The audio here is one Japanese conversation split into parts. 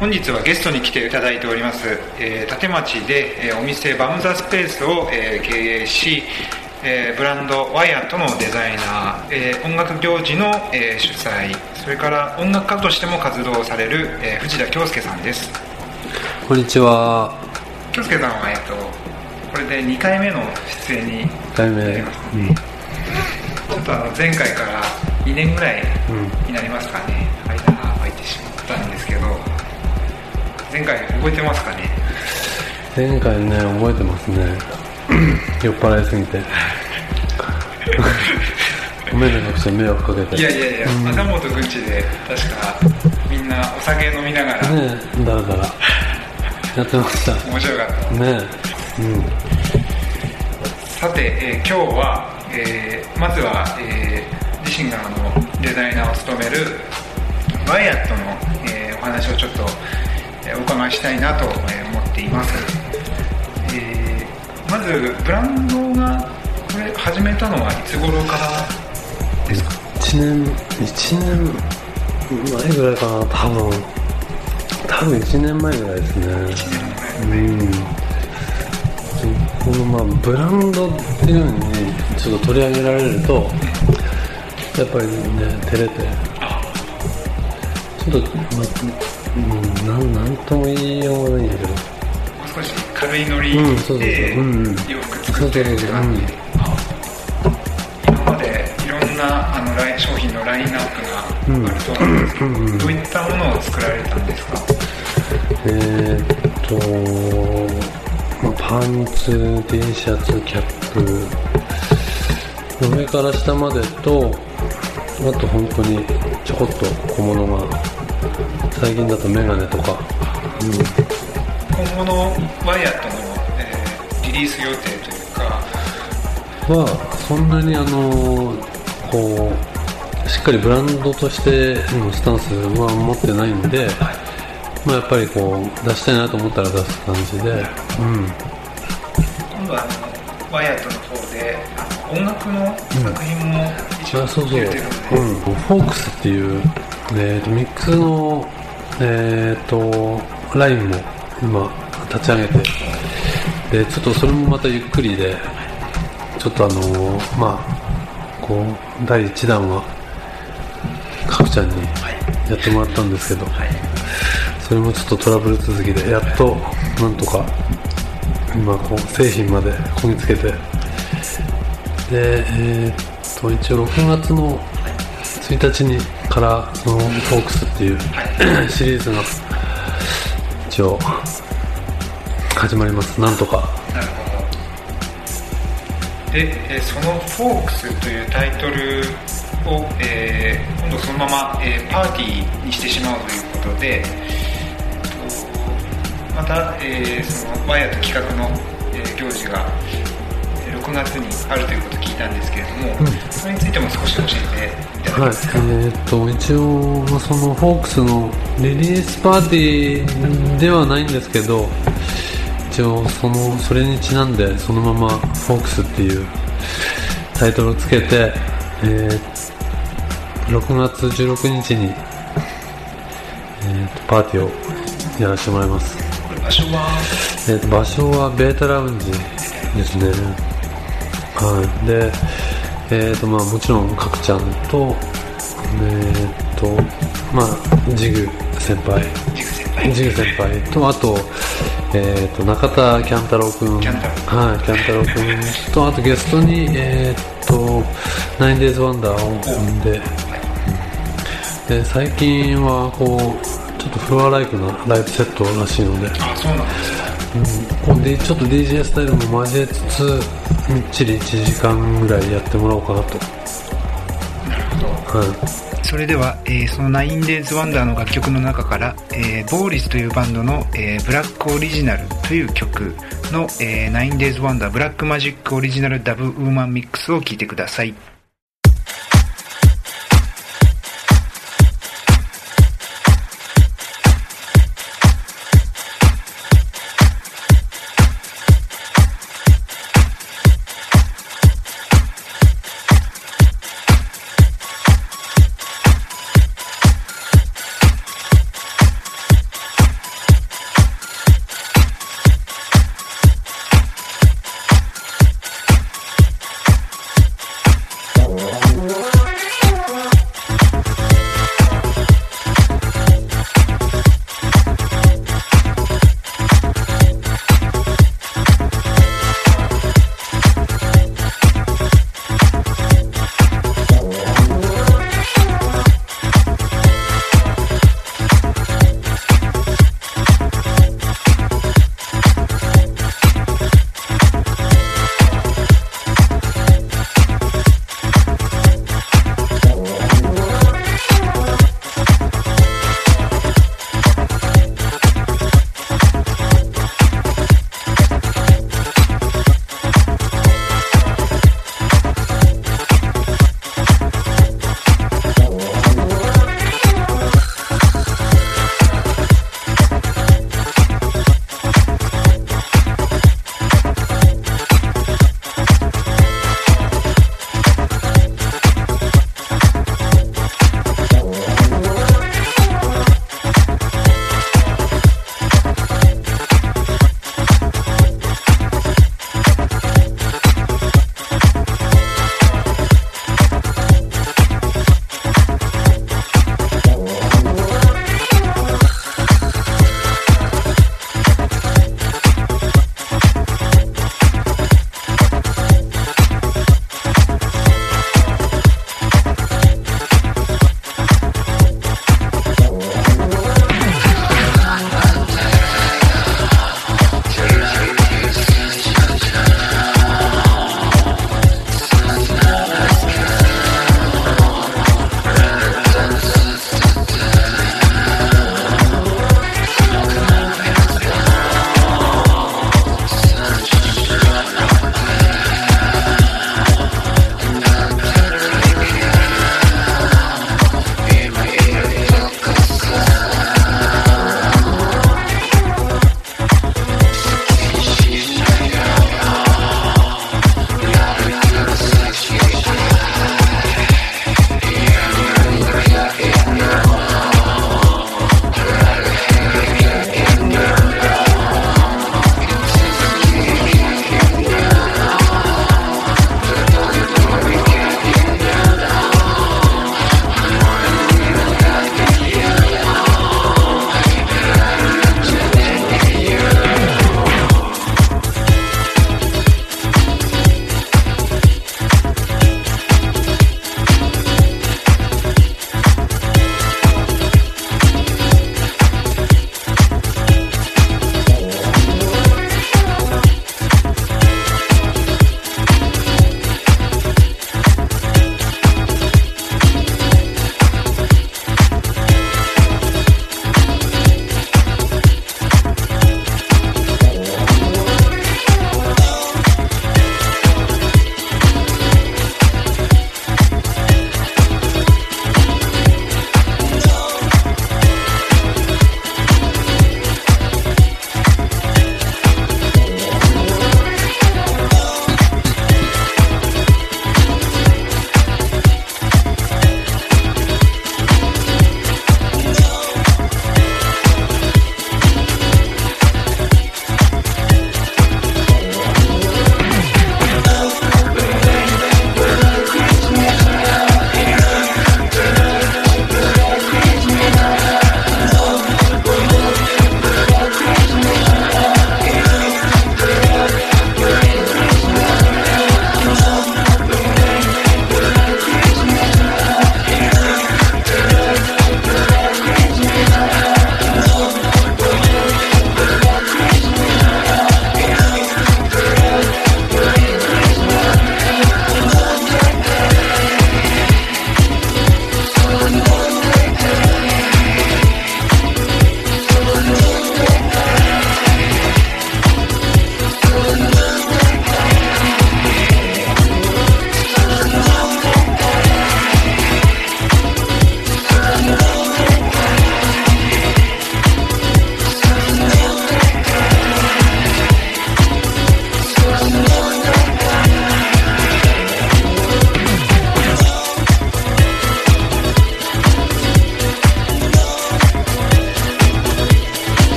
本日はゲストに来ていただいております、えー、立町で、えー、お店バムザスペースを、えー、経営し、えー、ブランドワイヤットのデザイナー、えー、音楽行事の、えー、主催それから音楽家としても活動される、えー、藤田恭介さんです。こんにちは。恭介さんは、えっと、これで2回目の出演になりますね、うん、ちょっとあの前回から2年ぐらいになりますかね、うん、前回覚えてますかね？前回ね覚えてますね。酔っ払いすぎて。ごめんねくちゃ迷惑かけて。いやいやいや、うん、朝本口で確かみんなお酒飲みながら。ねだらだらやってました。面白かった。ねうん。さて、えー、今日は、えー、まずは、えー、自身があのデザイナーを務めるワイヤットの、えー、お話をちょっと、えー、お伺いしたいなと、えー、思っています、えー、まずブランドがこれ始めたのはいつ頃からですか？1年1年前ぐらいかな多分。多分1年前ぐらいですね。1年前うん。このまあブランドっていうのにちょっと取り上げられるとやっぱりね照れて。ちょっと、まあ、うん、なんなんとも言いようがないんだけど。少し軽いノリで、うん、そうそうそう、うん、洋服作ってる感じ、今までいろんなあの商品のラインナップがあると思うんですけど、うん、どういったものを作られたんですか？えー、っとまあ、パンツ T シャツキャップ。上から下までとあと本当にちょこっと小物が最近だとメガネとか、うん、今後のワイヤットの、えー、リリース予定というか。はそんなにあのこうしっかりブランドとしてのスタンスは持ってないんで、はいまあ、やっぱりこう出したいなと思ったら出す感じで、うん、今度はあのワイヤートの方で音楽の作品も一応、うん、そうそう、うん、フォークスっていう、えーと、ミックスの、えーと、ラインも今立ち上げてでちょっとそれもまたゆっくりでちょっとあのー、まあこう第1弾は角ちゃんにやってもらったんですけど、それもちょっとトラブル続きでやっとなんとか今こう製品までこぎつけてでえー、っと一応6月の1日にからそのフォークスっていうシリーズが一応始まります。なんとか。なるほど。で、えその「フォークス」というタイトルを、えー、今度そのまま、えー、パーティーにしてしまうということでまた、えー、そのワイヤーと企画の、えー、行事が6月にあるということを聞いたんですけれども、うん、それについても少し教えていただけますか、はい、えー、と一応そのフォークスのリリースパーティーではないんですけど一応そのそれにちなんでそのままフォークスっていうタイトルをつけて、えー、6月16日に、えーと、パーティーをやらせてもらいます。場所は、えー、場所はベータラウンジですねはい。でえーとまあ、もちろん角ちゃんとえーとまあジグ先輩。ジグ先輩。とあと,、えーと、中田キャンタロウ君はいキャンタロウ君とあとゲストにえーとナインデイズワンダーを呼んで、で最近はこうちょっとフロアライクなライブセットらしいので。あそうなんですうん、でちょっと DJ スタイルも交えつつみっちり1時間ぐらいやってもらおうかなと。なるほど、はい、それでは、えー、その 9days ワンダーの楽曲の中から、えー、 Boris というバンドの、えー、 Black Original という曲の、えー、9days ワンダーブラックマジックオリジナルダブウーマンミックスを聴いてください。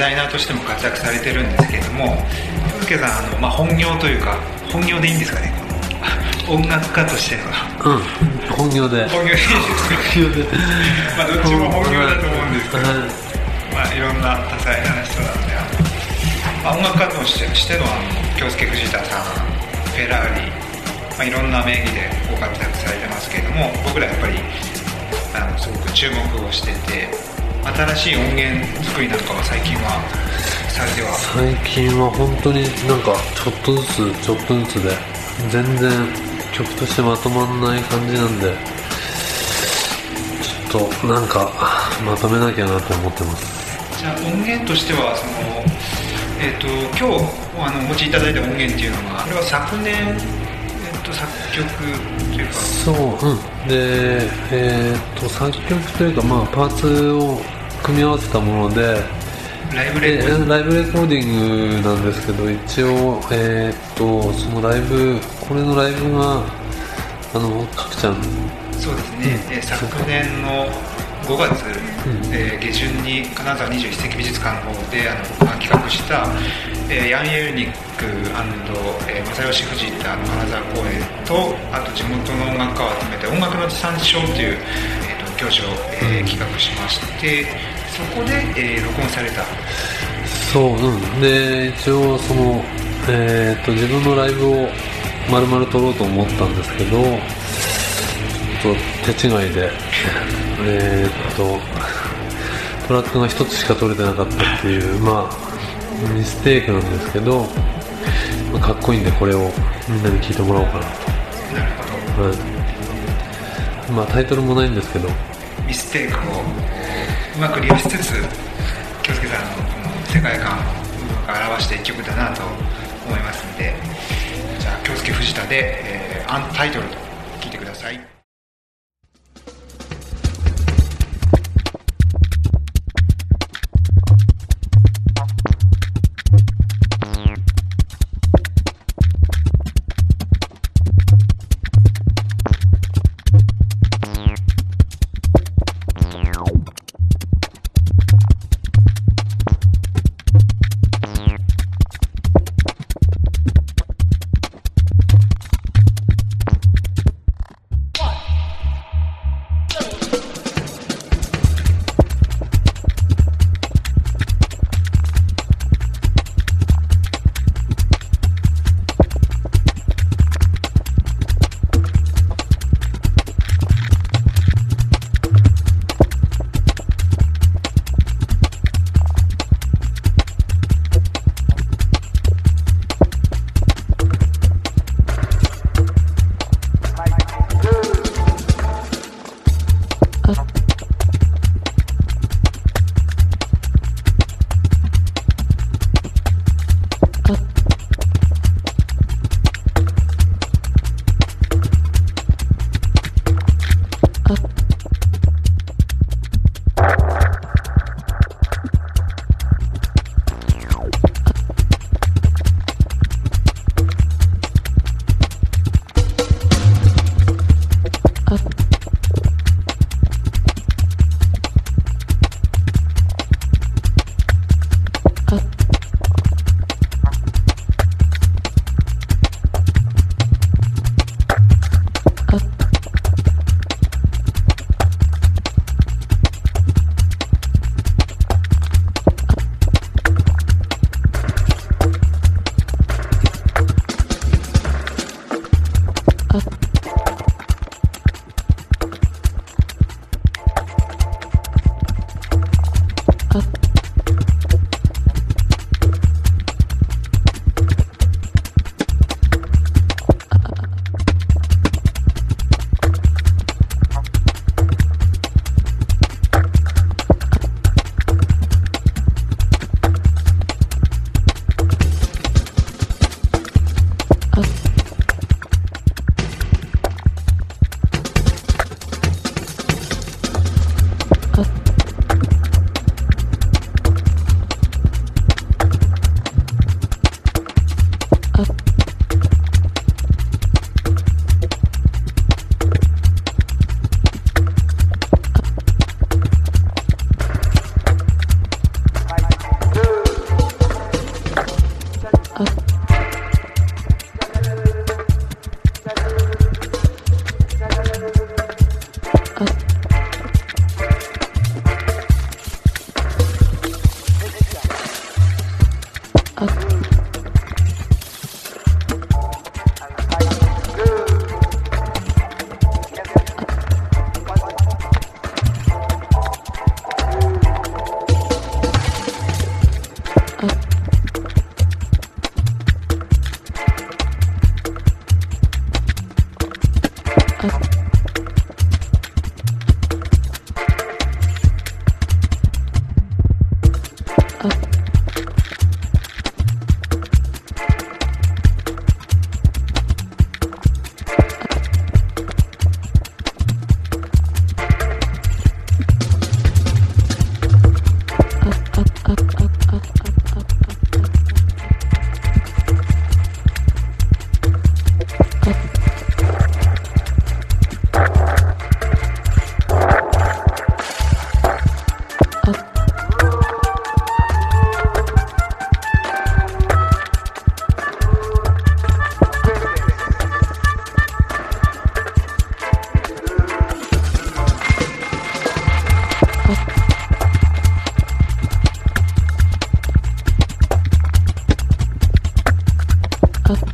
ザイナーとしても活躍されてるんですけれども京介さんあの、まあ、本業というか本業でいいんですかね？音楽家としての。うん。本業で。本業で。まあどっちも本業だと思うんですけど、はい。まあ、いろんな多彩な人なんであの、まあ、音楽家としてしてのあの京介藤田さんフェラーリ、まあ、いろんな名義でご活躍されてますけれども僕らやっぱりあのすごく注目をしてて新しい音源作りなんかは最近はされては？最近は本当になんかちょっとずつちょっとずつで全然曲としてまとまんない感じなんでちょっとなんかまとめなきゃなと思ってます。じゃあ音源としてはその、えー、と今日あのお持ちいただいた音源っていうのがあれは昨年、えー、と作曲というか。そう。うんでえーっと作曲というかまあパーツを組み合わせたもので。ライブでレコードライブレコーディングなんですけど一応えーっとそのライブこれのライブがあのかくちゃん。そうですね、えー昨年の5月、えー下旬に金沢21世紀美術館の方であの企画した、えーヤン・エルニック、えー、正義藤田の金沢公演とあと地元の音楽家を集めて音楽の地産地消という、えーと行事を、えー企画しましてそこで、えー録音された。そううんで一応そのえーっと自分のライブを丸々撮ろうと思ったんですけどちょっと手違いでえーっとトラックが一つしか撮れてなかったっていうまあミステイクなんですけど、まあかっこいいんでこれをみんなに聞いてもらおうかなと、はい、まあタイトルもないんですけど。ミステイクをうまく利用しつつ京介さんのこの世界観をうまく表した一曲だなと思いますのでじゃあ京介藤田で、えーアンタイトルと Август. か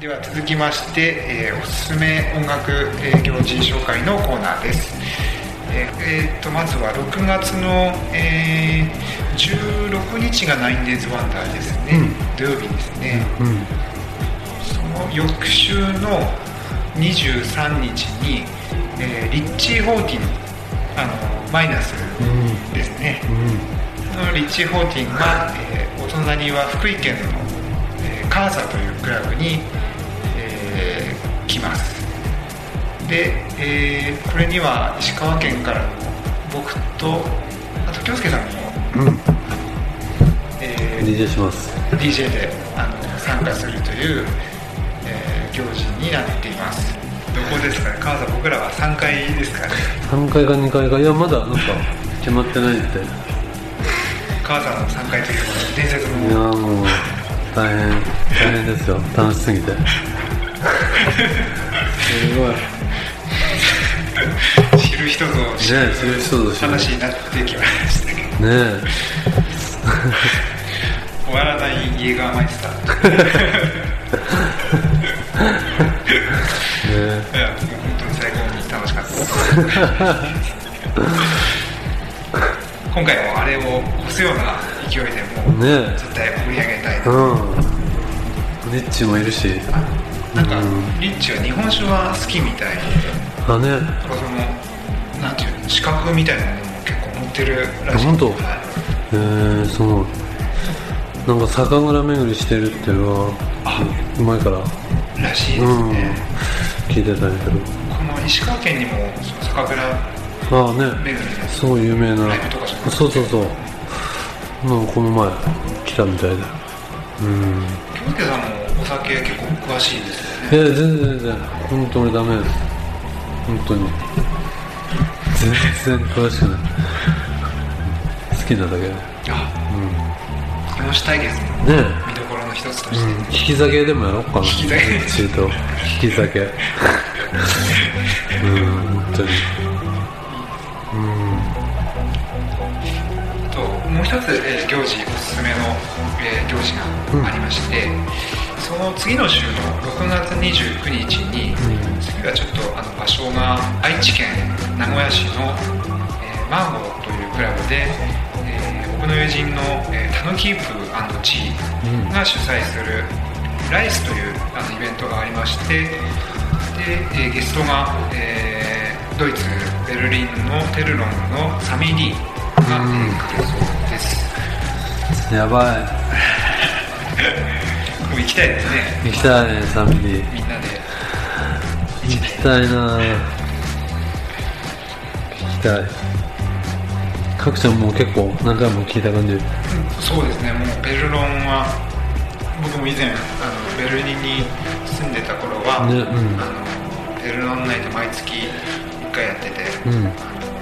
では続きまして、えー、おすすめ音楽、えー、行事紹介のコーナーです、えー、えー、とまずは6月の、えー、16日がナインデーズワンダーですね、うん、土曜日ですね、うん、翌週の23日に、えーリッチー・ホーティンあのマイナスうんですね、うんそのリッチー・ホーティンが、えーお隣は福井県の、えーカーサというクラブに、えー来ます。で、えーこれには石川県からの僕とあと京介さんも、うん。えー DJ します。DJ であの参加するという、になっています。どこですかね？カーサ僕らは3回ですかね？3回か2回か？いやまだなんか決まってないって。いカーサの3回という伝説やのもう大変大変ですよ。楽しすぎて。すごい。知る人ぞ知る。ね知る人ぞ知る。話になってきましたけど。ねえ。終わらないイエガーマイスターねいや本当に最高に楽しかったです今回もあれを越すような勢いでもうえ。ね絶対盛り上げたいえうん。リッチもいるし。なんかうん。リッチは日本酒は好きみたいで。あね。なんかそのなんていうの資格みたいなものも結構持ってるらしい。本当？はい。えー、すごい。なんか酒蔵巡りしてるっていうのはうまいかららしいですうん。ね、聞いてたんやけどこの石川県にも酒蔵ああね。すすごい有名な。そうそうそう。なんかこの前来たみたいで。うん。京介さんもお酒結構詳しいですよね。えー、全然全然。本当にダメです。本当に。全然詳しくない。好きなだけで。あうん。いです。もんね一つとえ、して、うん、引き酒でもやろうかな。引き酒チート引き酒うん本当に。うん。ともう一つ、えー行事おすすめの、えー行事がありまして、その次の週の6月29日に、次はちょっとあの場所が愛知県名古屋市の、えーマーゴーというクラブで、友人の、えータヌキープチーが主催するライスというあのイベントがありましてで、えーゲストが、えードイツベルリンのテルロンのサミー・リーが、えー来るそうです。やば もう行きたいですね。い行きたいねサミリー。みんなで。行きたいな行きたいかくちゃんも結構何回も聞いた感じ？そうですね。もうベルロンは僕も以前あのベルリンに住んでた頃は、ねうん。あのベルロンナイト毎月1回やってて、うん。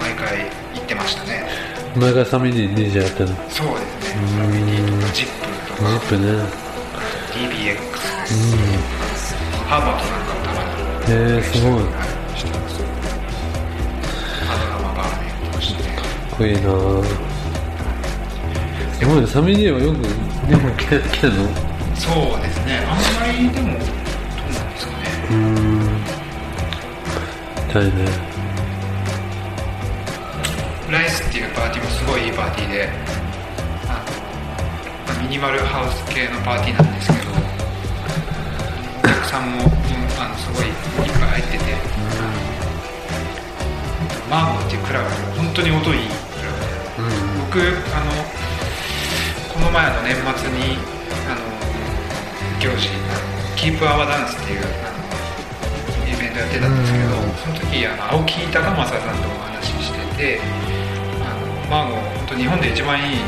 毎回行ってましたね。毎回サミリー DJ やってるの？そうですね。サミリーとかジップとジかップね。DBX ハーバーとなんかもたまに。へえすごいこいいな。すごいねサミリーはよく日本来て来てんの？うそうですね。あんまりでもどうなんですかね。ーん。行きたいね。ライスっていうパーティーもすごいいいパーティーであのまあミニマルハウス系のパーティーなんですけどお客さんも、うんあのすごいいっぱい入ってて、マーゴーっていうクラブも本当に音いいクラブで僕あのこの前の年末にあの行事「キープアワダンスっていうあのイベントやってたんですけど、その時あの青木高政さんとお話ししててあのマーゴー本当日本で一番いい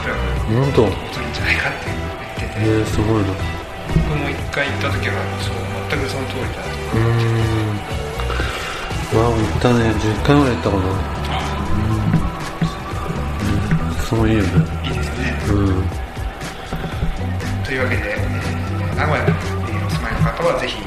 クラブ本当をするんじゃないかって言ってて、えー、すごいな。僕も一回行った時はそう全くその通りだとうーんまあ行ったね。10回ぐらい行ったかな。うん。すごいいいよね。いいですね。うん。というわけで、えー名古屋にえーお住まいの方はぜひあ